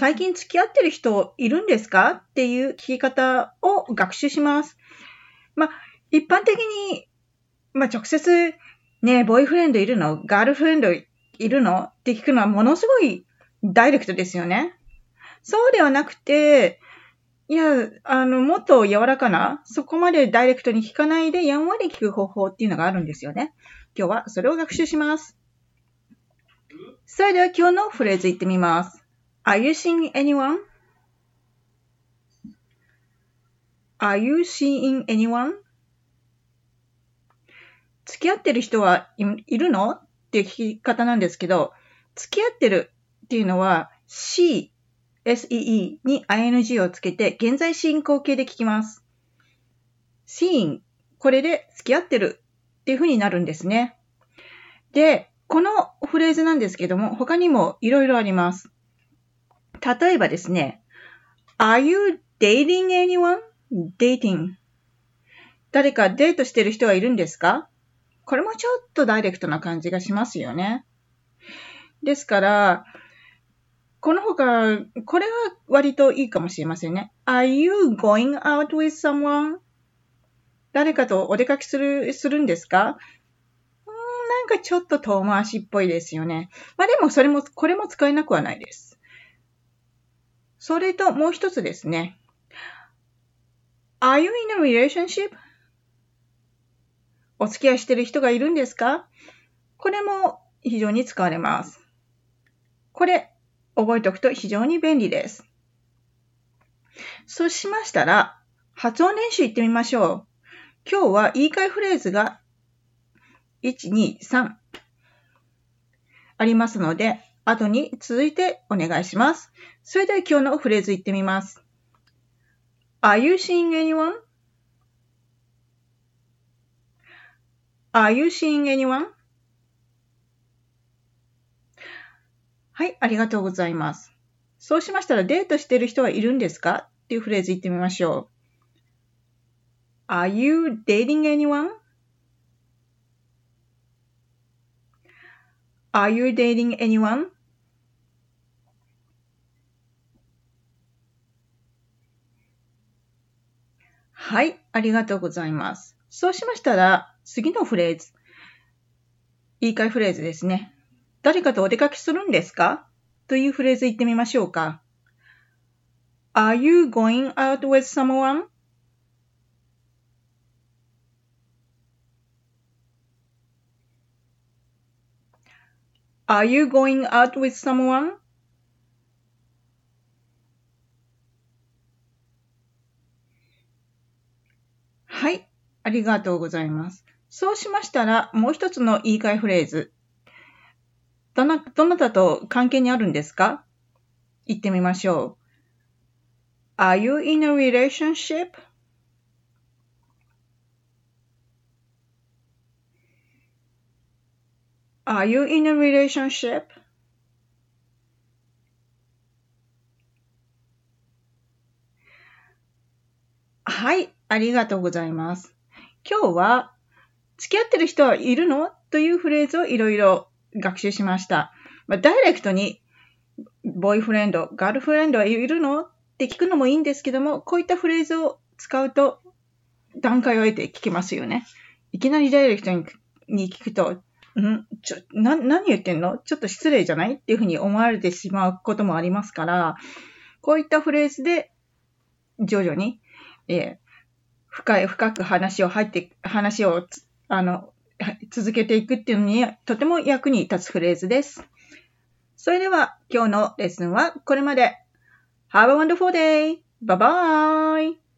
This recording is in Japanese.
最近付き合ってる人いるんですか？っていう聞き方を学習します。まあ、一般的に、まあ、直接、ね、ボーイフレンドいるの？ガールフレンドいるの？って聞くのはものすごいダイレクトですよね。そうではなくて、いや、あの、もっと柔らかな、そこまでダイレクトに聞かないでやんわり聞く方法っていうのがあるんですよね。今日はそれを学習します。それでは今日のフレーズいってみます。Are you seeing anyone? Are you seeing anyone? 付き合ってる人はいるの？っていう聞き方なんですけど、付き合ってるっていうのは see, see に ing をつけて現在進行形で聞きます。seeing これで付き合ってるっていう風になるんですね。で、このフレーズなんですけども、他にもいろいろあります。例えばですね、Are you dating anyone? dating 誰かデートしてる人はいるんですか？これもちょっとダイレクトな感じがしますよね。ですから、この他、これは割といいかもしれませんね。Are you going out with someone? 誰かとお出かけする、するんですか？んなんかちょっと遠回しっぽいですよね。まあでもそれも、これも使えなくはないです。それともう一つですね。Are you in a relationship? お付き合いしてる人がいるんですか？これも非常に使われます。これ、覚えておくと非常に便利です。そうしましたら、発音練習いってみましょう。今日は言い換えフレーズが1、2、3ありますので、後に続いてお願いします。それでは今日のフレーズ言ってみます。Are you seeing anyone?Are you seeing anyone? はい、ありがとうございます。そうしましたらデートしてる人はいるんですか？っていうフレーズ言ってみましょう。Are you dating anyone?Are you dating anyone? はい、ありがとうございます。そうしましたら、次のフレーズ。言い換えフレーズですね。誰かとお出かけするんですか？というフレーズ言ってみましょうか。Are you going out with someone? Are you going out with someone? はい。ありがとうございます。そうしましたら、もう一つの言い換えフレーズ。どな、どなたと関係にあるんですか？言ってみましょう。Are you in a relationship? Are you in a relationship? はい。ありがとうございます。今日は、付き合ってる人はいるの？というフレーズをいろいろ学習しました。まあ、ダイレクトに、ボーイフレンド、ガールフレンドはいるの？って聞くのもいいんですけども、こういったフレーズを使うと、段階を得て聞けますよね。いきなりダイレクトに聞くと、ん？ちょ、な、何言ってんの？ちょっと失礼じゃない？っていうふうに思われてしまうこともありますから、こういったフレーズで、徐々に、えー、深い、深く話を入って、話を、あの、続けていくっていうのに、とても役に立つフレーズです。それでは、今日のレッスンはこれまで。Have a wonderful day! Bye bye!